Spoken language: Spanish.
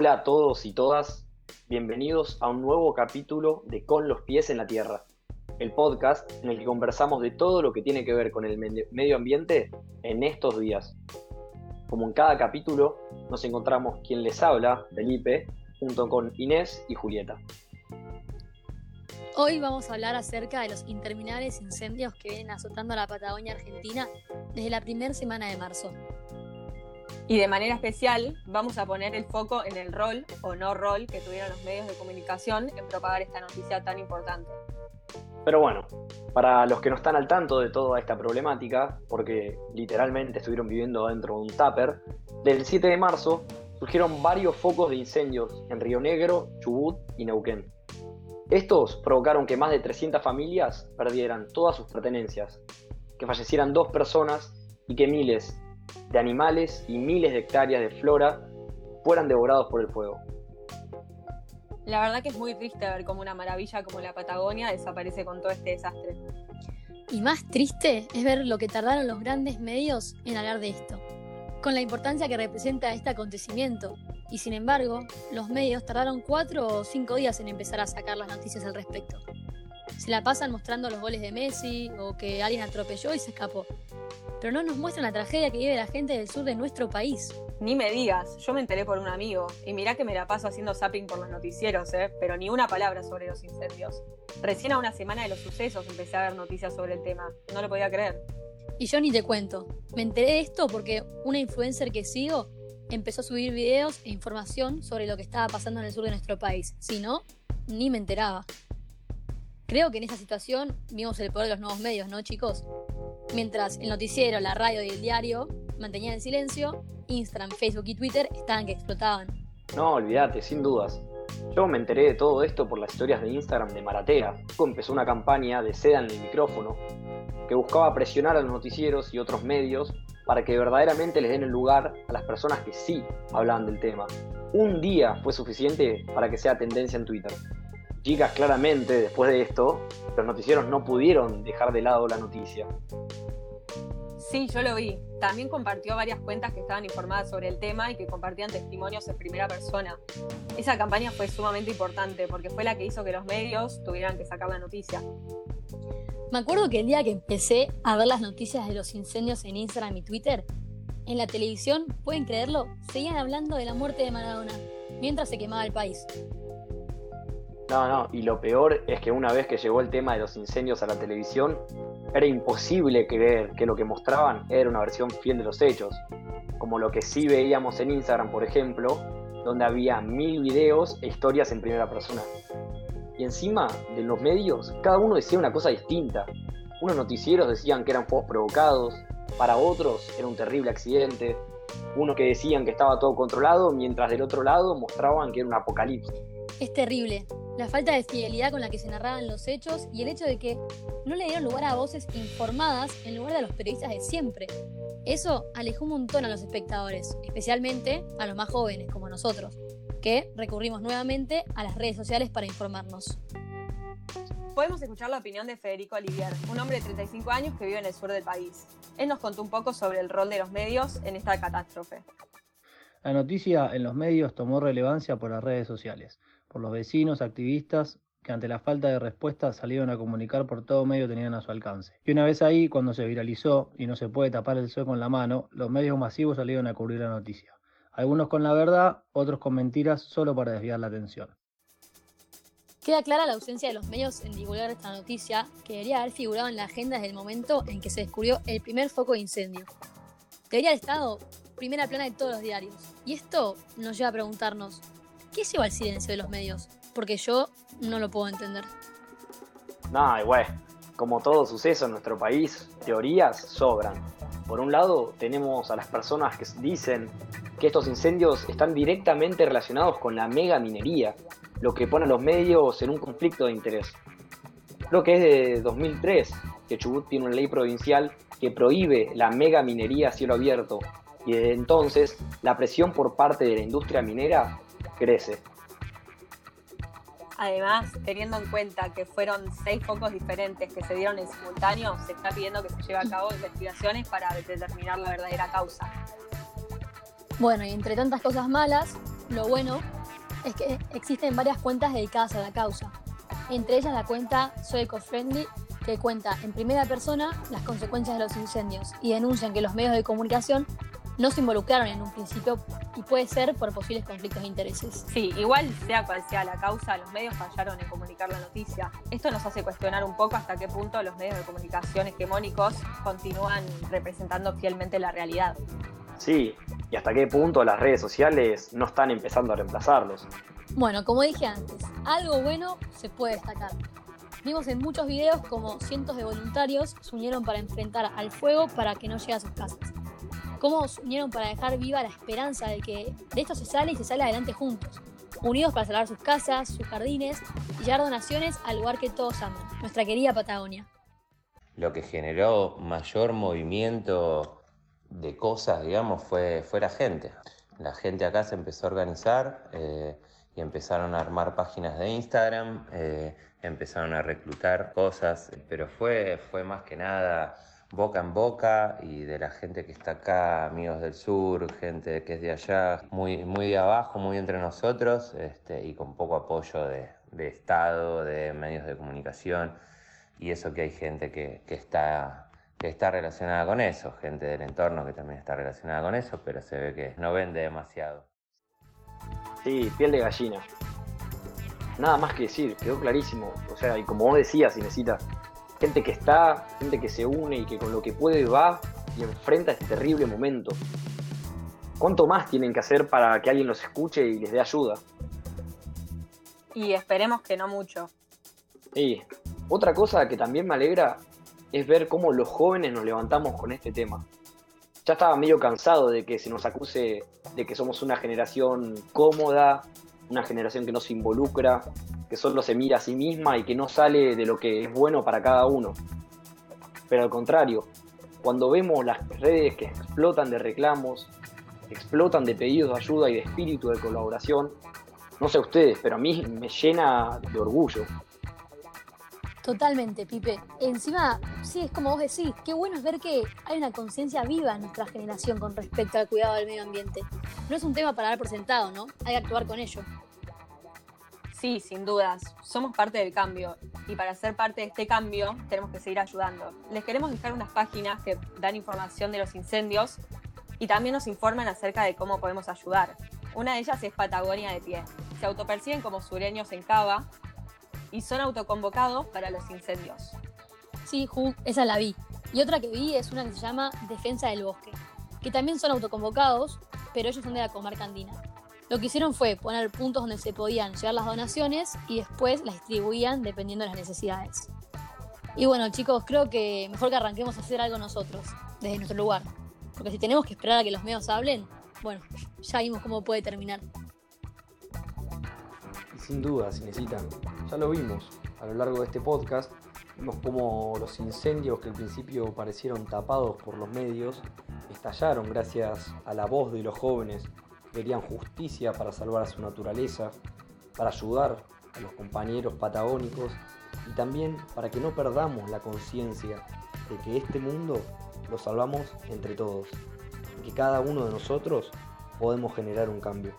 Hola a todos y todas, bienvenidos a un nuevo capítulo de Con los pies en la tierra, el podcast en el que conversamos de todo lo que tiene que ver con el medio ambiente en estos días. Como en cada capítulo, nos encontramos quien les habla, Felipe, junto con Inés y Julieta. Hoy vamos a hablar acerca de los interminables incendios que vienen azotando a la Patagonia Argentina desde la primera semana de marzo. Y de manera especial vamos a poner el foco en el rol o no rol que tuvieron los medios de comunicación en propagar esta noticia tan importante. Pero bueno, para los que no están al tanto de toda esta problemática, porque literalmente estuvieron viviendo dentro de un tupper, del 7 de marzo surgieron varios focos de incendios en Río Negro, Chubut y Neuquén. Estos provocaron que más de 300 familias perdieran todas sus pertenencias, que fallecieran dos personas y que miles de animales y miles de hectáreas de flora fueran devorados por el fuego. La verdad que es muy triste ver cómo una maravilla como la Patagonia desaparece con todo este desastre. Y más triste es ver lo que tardaron los grandes medios en hablar de esto, con la importancia que representa este acontecimiento. Y sin embargo, los medios tardaron cuatro o cinco días en empezar a sacar las noticias al respecto. Se la pasan mostrando los goles de Messi o que alguien atropelló y se escapó pero no nos muestran la tragedia que vive la gente del sur de nuestro país. Ni me digas, yo me enteré por un amigo, y mirá que me la paso haciendo zapping por los noticieros, ¿eh? pero ni una palabra sobre los incendios. Recién a una semana de los sucesos empecé a ver noticias sobre el tema, no lo podía creer. Y yo ni te cuento, me enteré de esto porque una influencer que sigo empezó a subir videos e información sobre lo que estaba pasando en el sur de nuestro país. Si no, ni me enteraba. Creo que en esa situación vimos el poder de los nuevos medios, ¿no, chicos? Mientras el noticiero, la radio y el diario mantenían el silencio, Instagram, Facebook y Twitter estaban que explotaban. No, olvídate, sin dudas. Yo me enteré de todo esto por las historias de Instagram de Maratea. Empezó una campaña de seda en el micrófono que buscaba presionar a los noticieros y otros medios para que verdaderamente les den el lugar a las personas que sí hablaban del tema. Un día fue suficiente para que sea tendencia en Twitter. Chicas, claramente, después de esto, los noticieros no pudieron dejar de lado la noticia. Sí, yo lo vi. También compartió varias cuentas que estaban informadas sobre el tema y que compartían testimonios en primera persona. Esa campaña fue sumamente importante porque fue la que hizo que los medios tuvieran que sacar la noticia. Me acuerdo que el día que empecé a ver las noticias de los incendios en Instagram y Twitter, en la televisión, pueden creerlo, seguían hablando de la muerte de Maradona, mientras se quemaba el país. No, no, y lo peor es que una vez que llegó el tema de los incendios a la televisión, era imposible creer que lo que mostraban era una versión fiel de los hechos, como lo que sí veíamos en Instagram, por ejemplo, donde había mil videos e historias en primera persona. Y encima de los medios, cada uno decía una cosa distinta. Unos noticieros decían que eran fuegos provocados, para otros era un terrible accidente, unos que decían que estaba todo controlado, mientras del otro lado mostraban que era un apocalipsis. Es terrible, la falta de fidelidad con la que se narraban los hechos y el hecho de que no le dieron lugar a voces informadas en lugar de los periodistas de siempre. Eso alejó un montón a los espectadores, especialmente a los más jóvenes como nosotros, que recurrimos nuevamente a las redes sociales para informarnos. Podemos escuchar la opinión de Federico Olivier, un hombre de 35 años que vive en el sur del país. Él nos contó un poco sobre el rol de los medios en esta catástrofe. La noticia en los medios tomó relevancia por las redes sociales por los vecinos, activistas, que ante la falta de respuesta salieron a comunicar por todo medio tenían a su alcance. Y una vez ahí, cuando se viralizó y no se puede tapar el sol con la mano, los medios masivos salieron a cubrir la noticia. Algunos con la verdad, otros con mentiras solo para desviar la atención. Queda clara la ausencia de los medios en divulgar esta noticia, que debería haber figurado en la agenda desde el momento en que se descubrió el primer foco de incendio. Debería haber estado primera plana de todos los diarios. Y esto nos lleva a preguntarnos, ¿Qué lleva al silencio de los medios? Porque yo no lo puedo entender. No, güey, como todo suceso en nuestro país, teorías sobran. Por un lado, tenemos a las personas que dicen que estos incendios están directamente relacionados con la mega minería, lo que pone a los medios en un conflicto de interés. Lo que es de 2003, que Chubut tiene una ley provincial que prohíbe la mega minería a cielo abierto, y desde entonces la presión por parte de la industria minera crece. Además, teniendo en cuenta que fueron seis focos diferentes que se dieron en simultáneo, se está pidiendo que se lleve a cabo investigaciones para determinar la verdadera causa. Bueno, y entre tantas cosas malas, Lo bueno es que existen varias cuentas dedicadas a la causa, entre ellas la cuenta Soy Ecofriendly, que cuenta en primera persona las consecuencias de los incendios y denuncian que los medios de comunicación no se involucraron en un principio y puede ser por posibles conflictos de intereses. Sí, igual sea cual sea la causa, los medios fallaron en comunicar la noticia. Esto nos hace cuestionar un poco hasta qué punto los medios de comunicación hegemónicos continúan representando fielmente la realidad. Sí, y hasta qué punto las redes sociales no están empezando a reemplazarlos. Bueno, como dije antes, algo bueno se puede destacar. Vimos en muchos videos como cientos de voluntarios se unieron para enfrentar al fuego para que no llegue a sus casas cómo se unieron para dejar viva la esperanza de que de esto se sale y se sale adelante juntos, unidos para salvar sus casas, sus jardines y llevar donaciones al lugar que todos aman, nuestra querida Patagonia. Lo que generó mayor movimiento de cosas, digamos, fue, fue la gente. La gente acá se empezó a organizar eh, y empezaron a armar páginas de Instagram, eh, empezaron a reclutar cosas, pero fue, fue más que nada boca en boca y de la gente que está acá, amigos del sur, gente que es de allá, muy, muy de abajo, muy entre nosotros este, y con poco apoyo de, Estado, de medios de comunicación y eso que hay gente que, está, relacionada con eso, gente del entorno que también está relacionada con eso, pero se ve que no vende demasiado. Sí, piel de gallina. Nada más que decir, quedó clarísimo. O sea, y como vos decías, Inesita, gente que está, gente que se une y que con lo que puede va y enfrenta este terrible momento. ¿Cuánto más tienen que hacer para que alguien los escuche y les dé ayuda? Y esperemos que no mucho. Y otra cosa que también me alegra es ver cómo los jóvenes nos levantamos con este tema. Ya estaba medio cansado de que se nos acuse de que somos una generación cómoda, una generación que no se involucra, que solo se mira a sí misma y que no sale de lo que es bueno para cada uno. Pero al contrario, cuando vemos las redes que explotan de reclamos, explotan de pedidos de ayuda y de espíritu de colaboración, no sé ustedes, pero a mí me llena de orgullo. Totalmente, Pipe. Encima, sí, es como vos decís, qué bueno es ver que hay una conciencia viva en nuestra generación con respecto al cuidado del medio ambiente. No es un tema para dar por sentado, ¿no? Hay que actuar con ello. Sí, sin dudas. Somos parte del cambio y para ser parte de este cambio tenemos que seguir ayudando. Les queremos dejar unas páginas que dan información de los incendios y también nos informan acerca de cómo podemos ayudar. Una de ellas es Patagonia de Pie. Se autoperciben como sureños en Cava y son autoconvocados para los incendios. Sí, Ju, esa la vi. Y otra que vi es una que se llama Defensa del Bosque, que también son autoconvocados, pero ellos son de la comarca andina. Lo que hicieron fue poner puntos donde se podían llevar las donaciones y después las distribuían dependiendo de las necesidades. Y bueno, chicos, creo que mejor que arranquemos a hacer algo nosotros, desde nuestro lugar. Porque si tenemos que esperar a que los medios hablen, bueno, ya vimos cómo puede terminar. Sin duda, si necesitan, ya lo vimos a lo largo de este podcast, vimos cómo los incendios que al principio parecieron tapados por los medios, estallaron gracias a la voz de los jóvenes querían justicia para salvar a su naturaleza, para ayudar a los compañeros patagónicos y también para que no perdamos la conciencia de que este mundo lo salvamos entre todos que cada uno de nosotros podemos generar un cambio.